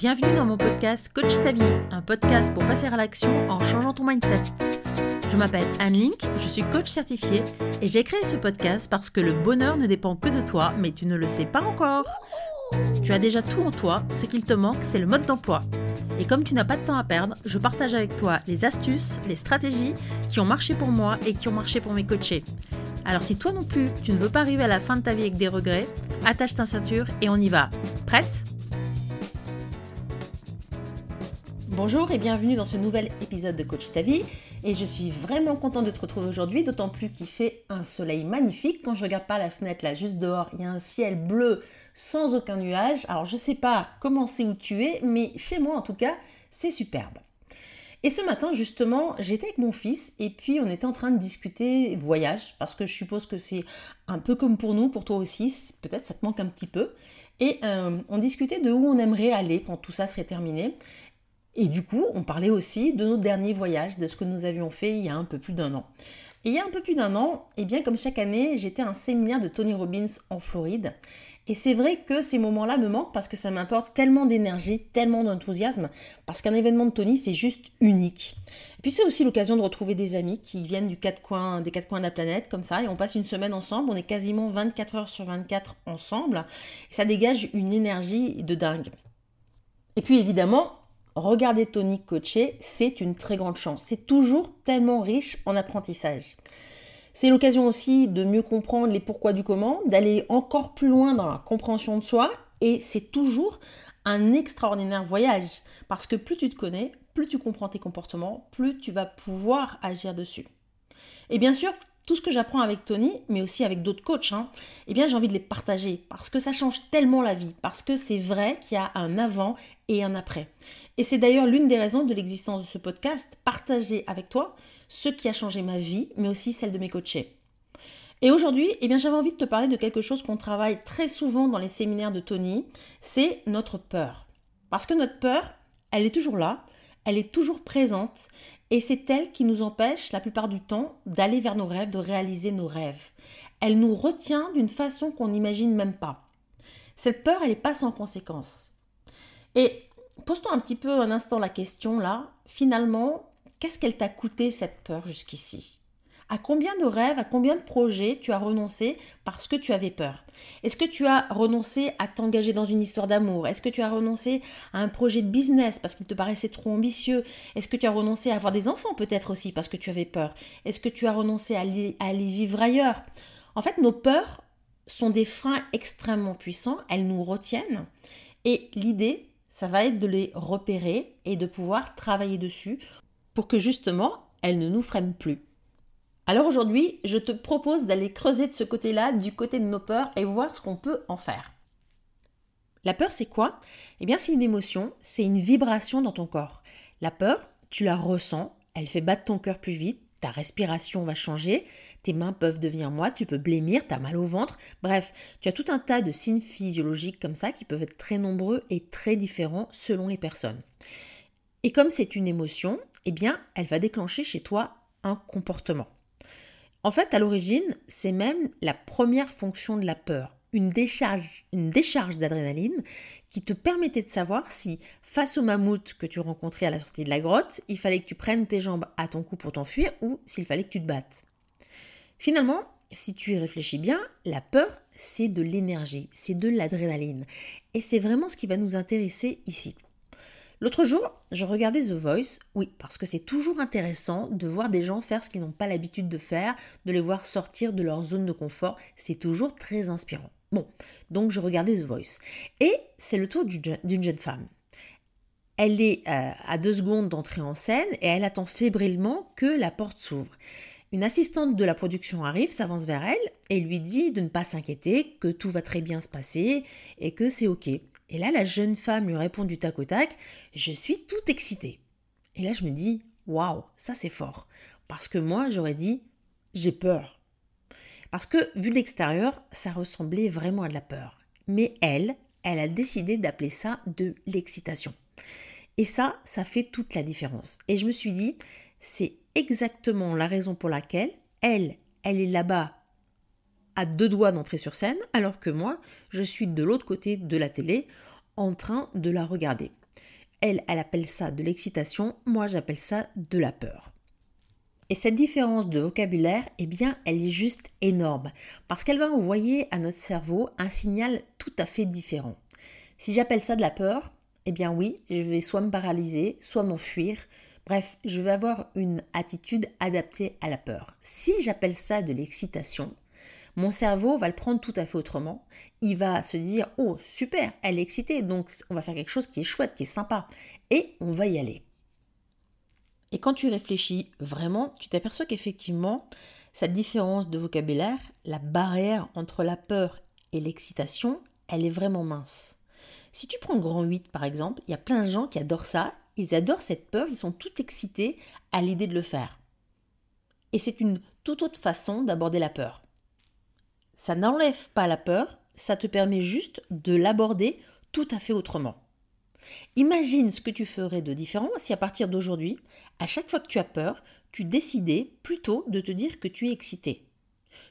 Bienvenue dans mon podcast Coach ta vie, un podcast pour passer à l'action en changeant ton mindset. Je m'appelle Anne Link, je suis coach certifiée et j'ai créé ce podcast parce que le bonheur ne dépend que de toi, mais tu ne le sais pas encore. Tu as déjà tout en toi, ce qu'il te manque, c'est le mode d'emploi. Et comme tu n'as pas de temps à perdre, je partage avec toi les astuces, les stratégies qui ont marché pour moi et qui ont marché pour mes coachés. Alors si toi non plus, tu ne veux pas arriver à la fin de ta vie avec des regrets, attache ta ceinture et on y va. Prête? Bonjour et bienvenue dans ce nouvel épisode de Coach ta vie. Et je suis vraiment contente de te retrouver aujourd'hui, d'autant plus qu'il fait un soleil magnifique. Quand je regarde par la fenêtre là, juste dehors, il y a un ciel bleu sans aucun nuage. Alors je sais pas comment c'est où tu es, mais chez moi en tout cas, c'est superbe. Et ce matin, justement, j'étais avec mon fils et puis on était en train de discuter voyage, parce que je suppose que c'est un peu comme pour nous, pour toi aussi, peut-être ça te manque un petit peu. Et euh, on discutait de où on aimerait aller quand tout ça serait terminé. Et du coup, on parlait aussi de notre dernier voyage, de ce que nous avions fait il y a un peu plus d'un an. Et il y a un peu plus d'un an, et eh bien comme chaque année, j'étais à un séminaire de Tony Robbins en Floride. Et c'est vrai que ces moments-là me manquent parce que ça m'apporte tellement d'énergie, tellement d'enthousiasme, parce qu'un événement de Tony, c'est juste unique. Et puis c'est aussi l'occasion de retrouver des amis qui viennent du quatre coins, des quatre coins de la planète, comme ça, et on passe une semaine ensemble, on est quasiment 24 heures sur 24 ensemble, et ça dégage une énergie de dingue. Et puis évidemment, regarder Tony coacher, c'est une très grande chance. C'est toujours tellement riche en apprentissage. C'est l'occasion aussi de mieux comprendre les pourquoi du comment, d'aller encore plus loin dans la compréhension de soi, et c'est toujours un extraordinaire voyage, parce que plus tu te connais, plus tu comprends tes comportements, plus tu vas pouvoir agir dessus. Et bien sûr, tout ce que j'apprends avec Tony, mais aussi avec d'autres coachs, hein, eh bien j'ai envie de les partager parce que ça change tellement la vie, parce que c'est vrai qu'il y a un avant et un après. Et c'est d'ailleurs l'une des raisons de l'existence de ce podcast, partager avec toi ce qui a changé ma vie, mais aussi celle de mes coachés. Et aujourd'hui, eh j'avais envie de te parler de quelque chose qu'on travaille très souvent dans les séminaires de Tony, c'est notre peur. Parce que notre peur, elle est toujours là, elle est toujours présente et c'est elle qui nous empêche la plupart du temps d'aller vers nos rêves, de réaliser nos rêves. Elle nous retient d'une façon qu'on n'imagine même pas. Cette peur, elle n'est pas sans conséquence. Et pose-toi un petit peu un instant la question là, finalement, qu'est-ce qu'elle t'a coûté cette peur jusqu'ici? À combien de rêves, à combien de projets tu as renoncé parce que tu avais peur? Est-ce que tu as renoncé à t'engager dans une histoire d'amour? Est-ce que tu as renoncé à un projet de business parce qu'il te paraissait trop ambitieux? Est-ce que tu as renoncé à avoir des enfants peut-être aussi parce que tu avais peur? Est-ce que tu as renoncé à à aller vivre ailleurs? En fait, nos peurs sont des freins extrêmement puissants, elles nous retiennent. Et l'idée, ça va être de les repérer et de pouvoir travailler dessus pour que justement, elles ne nous freinent plus. Alors aujourd'hui, je te propose d'aller creuser de ce côté-là, du côté de nos peurs, et voir ce qu'on peut en faire. La peur, c'est quoi? Eh bien, c'est une émotion, c'est une vibration dans ton corps. La peur, tu la ressens, elle fait battre ton cœur plus vite, ta respiration va changer, tes mains peuvent devenir moites, tu peux blêmir, tu as mal au ventre. Bref, tu as tout un tas de signes physiologiques comme ça qui peuvent être très nombreux et très différents selon les personnes. Et comme c'est une émotion, eh bien, elle va déclencher chez toi un comportement. En fait, à l'origine, c'est même la première fonction de la peur, une décharge, une décharge d'adrénaline qui te permettait de savoir si, face au mammouth que tu rencontrais à la sortie de la grotte, il fallait que tu prennes tes jambes à ton cou pour t'enfuir ou s'il fallait que tu te battes. Finalement, si tu y réfléchis bien, la peur, c'est de l'énergie, c'est de l'adrénaline. Et c'est vraiment ce qui va nous intéresser ici. L'autre jour, je regardais The Voice, oui, parce que c'est toujours intéressant de voir des gens faire ce qu'ils n'ont pas l'habitude de faire, de les voir sortir de leur zone de confort, c'est toujours très inspirant. Bon, donc je regardais The Voice. Et c'est le tour d'une jeune femme. Elle est euh, à deux secondes d'entrer en scène et elle attend fébrilement que la porte s'ouvre. Une assistante de la production arrive, s'avance vers elle et lui dit de ne pas s'inquiéter, que tout va très bien se passer et que c'est ok. Et là, la jeune femme lui répond du tac au tac Je suis tout excitée. Et là, je me dis Waouh, ça c'est fort. Parce que moi, j'aurais dit J'ai peur. Parce que, vu de l'extérieur, ça ressemblait vraiment à de la peur. Mais elle, elle a décidé d'appeler ça de l'excitation. Et ça, ça fait toute la différence. Et je me suis dit C'est exactement la raison pour laquelle elle, elle est là-bas à deux doigts d'entrer sur scène, alors que moi, je suis de l'autre côté de la télé en train de la regarder. Elle, elle appelle ça de l'excitation, moi j'appelle ça de la peur. Et cette différence de vocabulaire, eh bien, elle est juste énorme, parce qu'elle va envoyer à notre cerveau un signal tout à fait différent. Si j'appelle ça de la peur, eh bien oui, je vais soit me paralyser, soit m'enfuir, bref, je vais avoir une attitude adaptée à la peur. Si j'appelle ça de l'excitation, mon cerveau va le prendre tout à fait autrement. Il va se dire Oh, super, elle est excitée, donc on va faire quelque chose qui est chouette, qui est sympa. Et on va y aller. Et quand tu réfléchis vraiment, tu t'aperçois qu'effectivement, cette différence de vocabulaire, la barrière entre la peur et l'excitation, elle est vraiment mince. Si tu prends grand 8 par exemple, il y a plein de gens qui adorent ça, ils adorent cette peur, ils sont tout excités à l'idée de le faire. Et c'est une toute autre façon d'aborder la peur. Ça n'enlève pas la peur, ça te permet juste de l'aborder tout à fait autrement. Imagine ce que tu ferais de différent si à partir d'aujourd'hui, à chaque fois que tu as peur, tu décidais plutôt de te dire que tu es excité.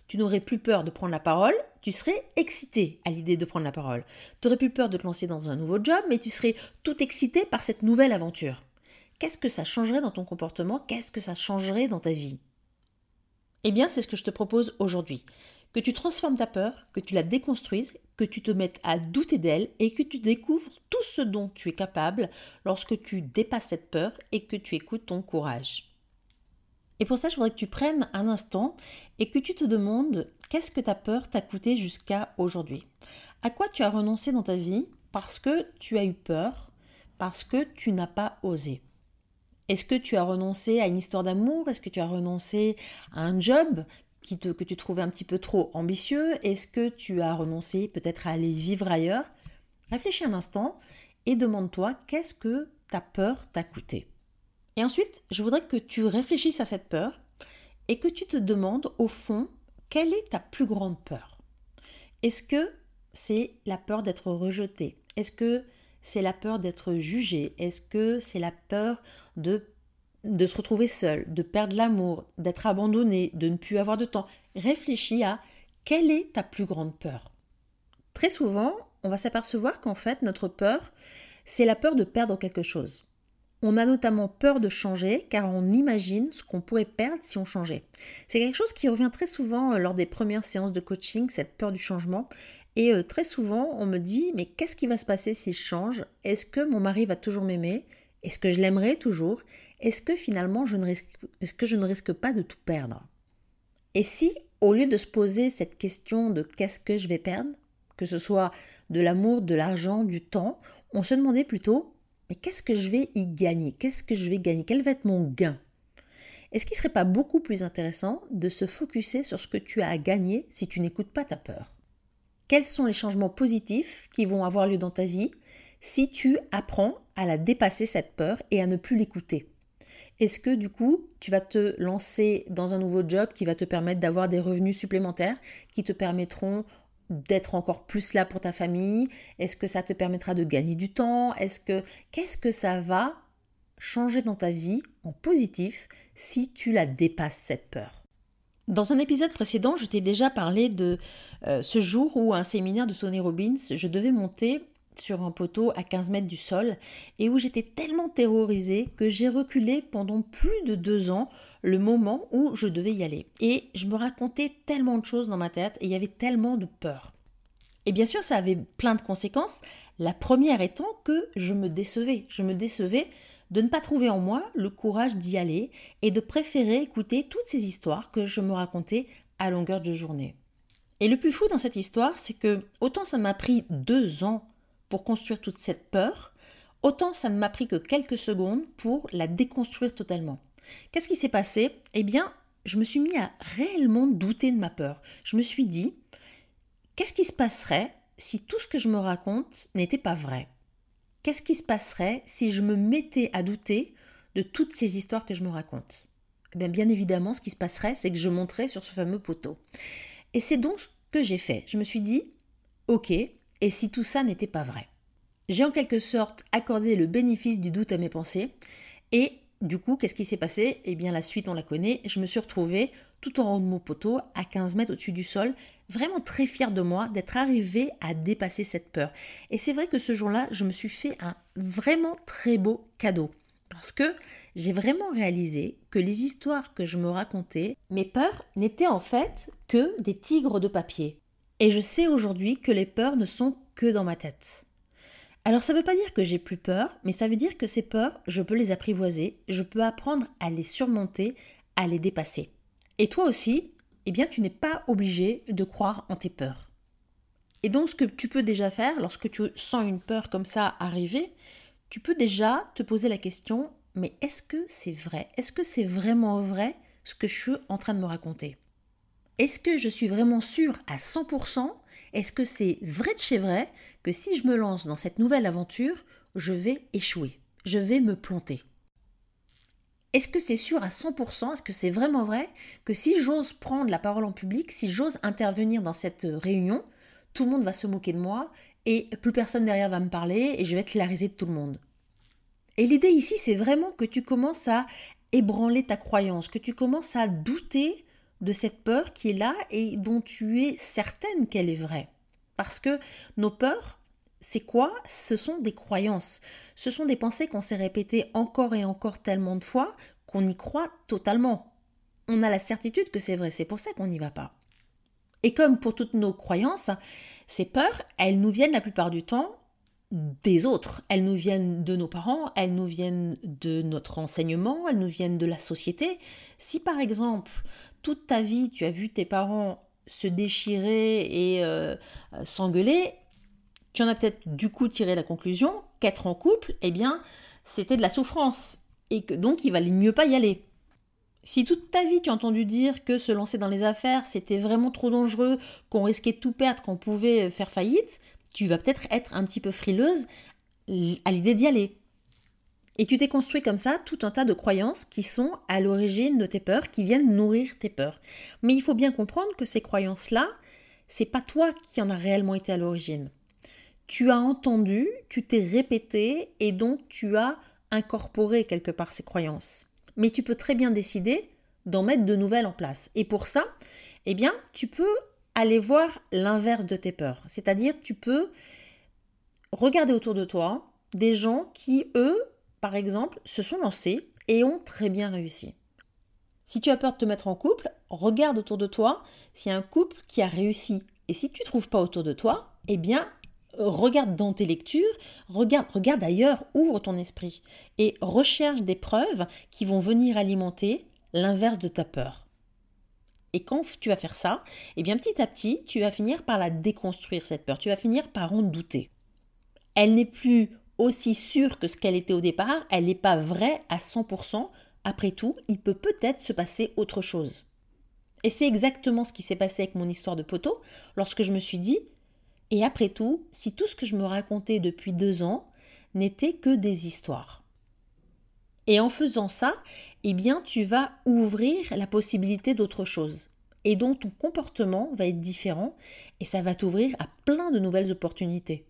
Tu n'aurais plus peur de prendre la parole, tu serais excité à l'idée de prendre la parole. Tu aurais plus peur de te lancer dans un nouveau job, mais tu serais tout excité par cette nouvelle aventure. Qu'est-ce que ça changerait dans ton comportement? Qu'est-ce que ça changerait dans ta vie? Eh bien, c'est ce que je te propose aujourd'hui que tu transformes ta peur, que tu la déconstruises, que tu te mettes à douter d'elle et que tu découvres tout ce dont tu es capable lorsque tu dépasses cette peur et que tu écoutes ton courage. Et pour ça, je voudrais que tu prennes un instant et que tu te demandes qu'est-ce que ta peur t'a coûté jusqu'à aujourd'hui? À quoi tu as renoncé dans ta vie parce que tu as eu peur, parce que tu n'as pas osé? Est-ce que tu as renoncé à une histoire d'amour? Est-ce que tu as renoncé à un job que tu trouvais un petit peu trop ambitieux? Est-ce que tu as renoncé peut-être à aller vivre ailleurs? Réfléchis un instant et demande-toi qu'est-ce que ta peur t'a coûté? Et ensuite, je voudrais que tu réfléchisses à cette peur et que tu te demandes au fond quelle est ta plus grande peur? Est-ce que c'est la peur d'être rejeté? Est-ce que c'est la peur d'être jugé? Est-ce que c'est la peur de de se retrouver seul, de perdre l'amour, d'être abandonné, de ne plus avoir de temps? Réfléchis à quelle est ta plus grande peur. Très souvent, on va s'apercevoir qu'en fait, notre peur, c'est la peur de perdre quelque chose. On a notamment peur de changer car on imagine ce qu'on pourrait perdre si on changeait. C'est quelque chose qui revient très souvent euh, lors des premières séances de coaching, cette peur du changement. Et euh, très souvent, on me dit, mais qu'est-ce qui va se passer si je change? Est-ce que mon mari va toujours m'aimer? Est-ce que je l'aimerai toujours? Est-ce que finalement je ne risque, je ne risque pas de tout perdre? Et si, au lieu de se poser cette question de qu'est-ce que je vais perdre, que ce soit de l'amour, de l'argent, du temps, on se demandait plutôt mais qu'est-ce que je vais y gagner? Qu'est-ce que je vais gagner? Quel va être mon gain? Est-ce qu'il ne serait pas beaucoup plus intéressant de se focuser sur ce que tu as à gagner si tu n'écoutes pas ta peur? Quels sont les changements positifs qui vont avoir lieu dans ta vie si tu apprends à la dépasser cette peur et à ne plus l'écouter? Est-ce que du coup, tu vas te lancer dans un nouveau job qui va te permettre d'avoir des revenus supplémentaires qui te permettront d'être encore plus là pour ta famille? Est-ce que ça te permettra de gagner du temps? Est-ce que qu'est-ce que ça va changer dans ta vie en positif si tu la dépasses cette peur? Dans un épisode précédent, je t'ai déjà parlé de euh, ce jour où un séminaire de Tony Robbins, je devais monter sur un poteau à 15 mètres du sol et où j'étais tellement terrorisée que j'ai reculé pendant plus de deux ans le moment où je devais y aller. Et je me racontais tellement de choses dans ma tête et il y avait tellement de peur. Et bien sûr, ça avait plein de conséquences. La première étant que je me décevais. Je me décevais de ne pas trouver en moi le courage d'y aller et de préférer écouter toutes ces histoires que je me racontais à longueur de journée. Et le plus fou dans cette histoire, c'est que autant ça m'a pris deux ans pour construire toute cette peur, autant ça ne m'a pris que quelques secondes pour la déconstruire totalement. Qu'est-ce qui s'est passé? Eh bien, je me suis mis à réellement douter de ma peur. Je me suis dit, qu'est-ce qui se passerait si tout ce que je me raconte n'était pas vrai? Qu'est-ce qui se passerait si je me mettais à douter de toutes ces histoires que je me raconte? Eh bien, bien évidemment, ce qui se passerait, c'est que je monterais sur ce fameux poteau. Et c'est donc ce que j'ai fait. Je me suis dit, ok, et si tout ça n'était pas vrai J'ai en quelque sorte accordé le bénéfice du doute à mes pensées et du coup, qu'est-ce qui s'est passé? Eh bien, la suite, on la connaît. Je me suis retrouvée tout en haut de mon poteau, à 15 mètres au-dessus du sol, vraiment très fière de moi d'être arrivée à dépasser cette peur. Et c'est vrai que ce jour-là, je me suis fait un vraiment très beau cadeau. Parce que j'ai vraiment réalisé que les histoires que je me racontais, mes peurs n'étaient en fait que des tigres de papier. Et je sais aujourd'hui que les peurs ne sont que dans ma tête. Alors ça ne veut pas dire que j'ai plus peur, mais ça veut dire que ces peurs, je peux les apprivoiser, je peux apprendre à les surmonter, à les dépasser. Et toi aussi, eh bien tu n'es pas obligé de croire en tes peurs. Et donc ce que tu peux déjà faire lorsque tu sens une peur comme ça arriver, tu peux déjà te poser la question, mais est-ce que c'est vrai? Est-ce que c'est vraiment vrai ce que je suis en train de me raconter? Est-ce que je suis vraiment sûre à 100% Est-ce que c'est vrai de chez vrai que si je me lance dans cette nouvelle aventure, je vais échouer Je vais me planter? Est-ce que c'est sûr à 100% Est-ce que c'est vraiment vrai que si j'ose prendre la parole en public, si j'ose intervenir dans cette réunion, tout le monde va se moquer de moi et plus personne derrière va me parler et je vais être la de tout le monde? Et l'idée ici, c'est vraiment que tu commences à ébranler ta croyance, que tu commences à douter de cette peur qui est là et dont tu es certaine qu'elle est vraie. Parce que nos peurs, c'est quoi? Ce sont des croyances. Ce sont des pensées qu'on s'est répétées encore et encore tellement de fois qu'on y croit totalement. On a la certitude que c'est vrai, c'est pour ça qu'on n'y va pas. Et comme pour toutes nos croyances, ces peurs, elles nous viennent la plupart du temps des autres. Elles nous viennent de nos parents, elles nous viennent de notre enseignement, elles nous viennent de la société. Si par exemple, toute ta vie, tu as vu tes parents se déchirer et euh, s'engueuler, tu en as peut-être du coup tiré la conclusion qu'être en couple, eh bien, c'était de la souffrance et que donc il valait mieux pas y aller. Si toute ta vie tu as entendu dire que se lancer dans les affaires c'était vraiment trop dangereux, qu'on risquait de tout perdre, qu'on pouvait faire faillite, tu vas peut-être être un petit peu frileuse à l'idée d'y aller. Et tu t'es construit comme ça tout un tas de croyances qui sont à l'origine de tes peurs, qui viennent nourrir tes peurs. Mais il faut bien comprendre que ces croyances-là, c'est pas toi qui en a réellement été à l'origine. Tu as entendu, tu t'es répété et donc tu as incorporé quelque part ces croyances mais tu peux très bien décider d'en mettre de nouvelles en place. Et pour ça, eh bien, tu peux aller voir l'inverse de tes peurs. C'est-à-dire, tu peux regarder autour de toi des gens qui, eux, par exemple, se sont lancés et ont très bien réussi. Si tu as peur de te mettre en couple, regarde autour de toi s'il y a un couple qui a réussi. Et si tu ne trouves pas autour de toi, eh bien, regarde dans tes lectures, regarde, regarde ailleurs, ouvre ton esprit et recherche des preuves qui vont venir alimenter l'inverse de ta peur. Et quand tu vas faire ça, eh bien petit à petit, tu vas finir par la déconstruire cette peur, tu vas finir par en douter. Elle n'est plus aussi sûre que ce qu'elle était au départ, elle n'est pas vraie à 100%, après tout, il peut peut-être se passer autre chose. Et c'est exactement ce qui s'est passé avec mon histoire de poteau, lorsque je me suis dit, et après tout, si tout ce que je me racontais depuis deux ans n'était que des histoires. Et en faisant ça, eh bien, tu vas ouvrir la possibilité d'autre chose. Et donc, ton comportement va être différent et ça va t'ouvrir à plein de nouvelles opportunités.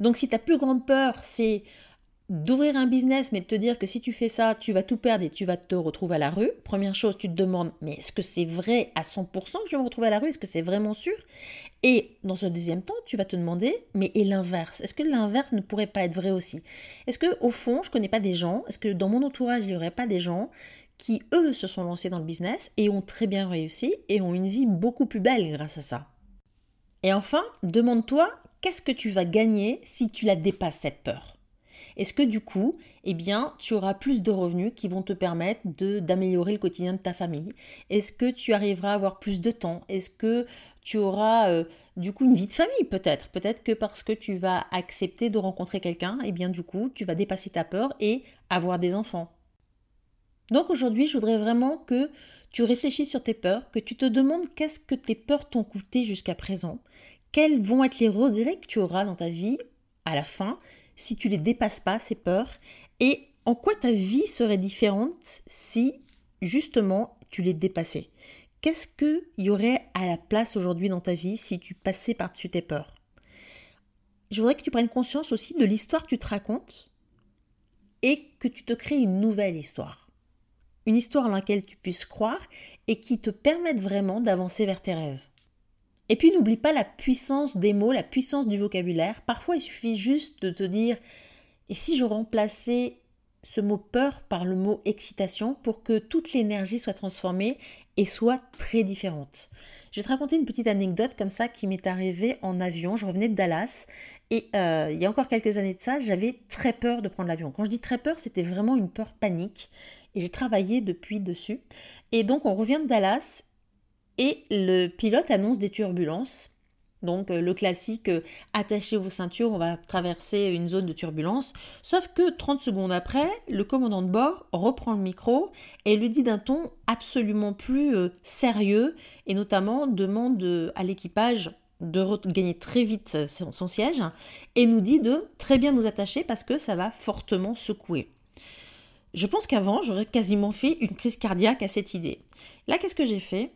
Donc, si ta plus grande peur, c'est d'ouvrir un business, mais de te dire que si tu fais ça, tu vas tout perdre et tu vas te retrouver à la rue. Première chose, tu te demandes, mais est-ce que c'est vrai à 100% que je vais me retrouver à la rue? Est-ce que c'est vraiment sûr? Et dans un deuxième temps, tu vas te demander, mais et l'inverse? Est-ce que l'inverse ne pourrait pas être vrai aussi? Est-ce que au fond, je connais pas des gens? Est-ce que dans mon entourage, il n'y aurait pas des gens qui, eux, se sont lancés dans le business et ont très bien réussi et ont une vie beaucoup plus belle grâce à ça? Et enfin, demande-toi, qu'est-ce que tu vas gagner si tu la dépasses, cette peur? Est-ce que du coup, eh bien, tu auras plus de revenus qui vont te permettre d'améliorer le quotidien de ta famille? Est-ce que tu arriveras à avoir plus de temps? Est-ce que tu auras euh, du coup une vie de famille peut-être? Peut-être que parce que tu vas accepter de rencontrer quelqu'un, eh bien du coup, tu vas dépasser ta peur et avoir des enfants. Donc aujourd'hui, je voudrais vraiment que tu réfléchisses sur tes peurs, que tu te demandes qu'est-ce que tes peurs t'ont coûté jusqu'à présent, quels vont être les regrets que tu auras dans ta vie à la fin si tu les dépasses pas, ces peurs, et en quoi ta vie serait différente si justement tu les dépassais? Qu'est-ce qu'il y aurait à la place aujourd'hui dans ta vie si tu passais par-dessus tes peurs? Je voudrais que tu prennes conscience aussi de l'histoire que tu te racontes et que tu te crées une nouvelle histoire. Une histoire dans laquelle tu puisses croire et qui te permette vraiment d'avancer vers tes rêves. Et puis n'oublie pas la puissance des mots, la puissance du vocabulaire. Parfois il suffit juste de te dire et si je remplaçais ce mot peur par le mot excitation pour que toute l'énergie soit transformée et soit très différente? Je vais te raconter une petite anecdote comme ça qui m'est arrivée en avion. Je revenais de Dallas et euh, il y a encore quelques années de ça, j'avais très peur de prendre l'avion. Quand je dis très peur, c'était vraiment une peur panique et j'ai travaillé depuis dessus. Et donc on revient de Dallas et le pilote annonce des turbulences donc euh, le classique, euh, attachez vos ceintures, on va traverser une zone de turbulence. Sauf que 30 secondes après, le commandant de bord reprend le micro et lui dit d'un ton absolument plus euh, sérieux et notamment demande à l'équipage de gagner très vite son siège et nous dit de très bien nous attacher parce que ça va fortement secouer. Je pense qu'avant, j'aurais quasiment fait une crise cardiaque à cette idée. Là, qu'est-ce que j'ai fait?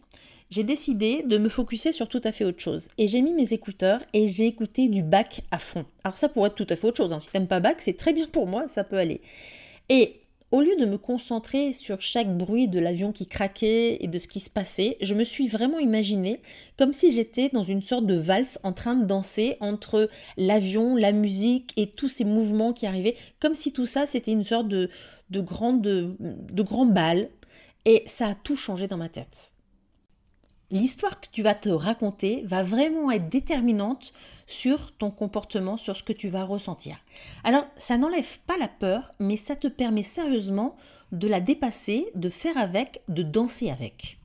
J'ai décidé de me focuser sur tout à fait autre chose. Et j'ai mis mes écouteurs et j'ai écouté du bac à fond. Alors ça pourrait être tout à fait autre chose. Hein. Si t'aimes pas bac, c'est très bien pour moi, ça peut aller. Et au lieu de me concentrer sur chaque bruit de l'avion qui craquait et de ce qui se passait, je me suis vraiment imaginé comme si j'étais dans une sorte de valse en train de danser entre l'avion, la musique et tous ces mouvements qui arrivaient, comme si tout ça c'était une sorte de, de, grande, de, de grand bal. Et ça a tout changé dans ma tête l'histoire que tu vas te raconter va vraiment être déterminante sur ton comportement, sur ce que tu vas ressentir. Alors, ça n'enlève pas la peur, mais ça te permet sérieusement de la dépasser, de faire avec, de danser avec.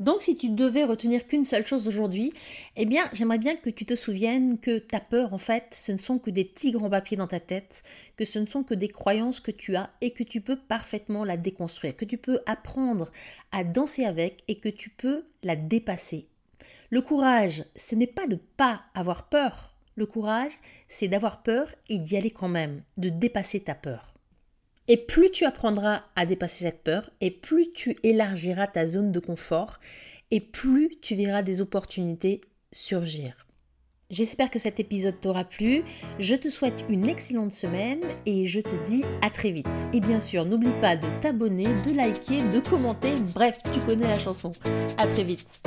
Donc si tu devais retenir qu'une seule chose aujourd'hui, eh bien j'aimerais bien que tu te souviennes que ta peur en fait ce ne sont que des tigres en papier dans ta tête, que ce ne sont que des croyances que tu as et que tu peux parfaitement la déconstruire, que tu peux apprendre à danser avec et que tu peux la dépasser. Le courage, ce n'est pas de pas avoir peur. Le courage, c'est d'avoir peur et d'y aller quand même, de dépasser ta peur. Et plus tu apprendras à dépasser cette peur, et plus tu élargiras ta zone de confort, et plus tu verras des opportunités surgir. J'espère que cet épisode t'aura plu. Je te souhaite une excellente semaine et je te dis à très vite. Et bien sûr, n'oublie pas de t'abonner, de liker, de commenter. Bref, tu connais la chanson. À très vite.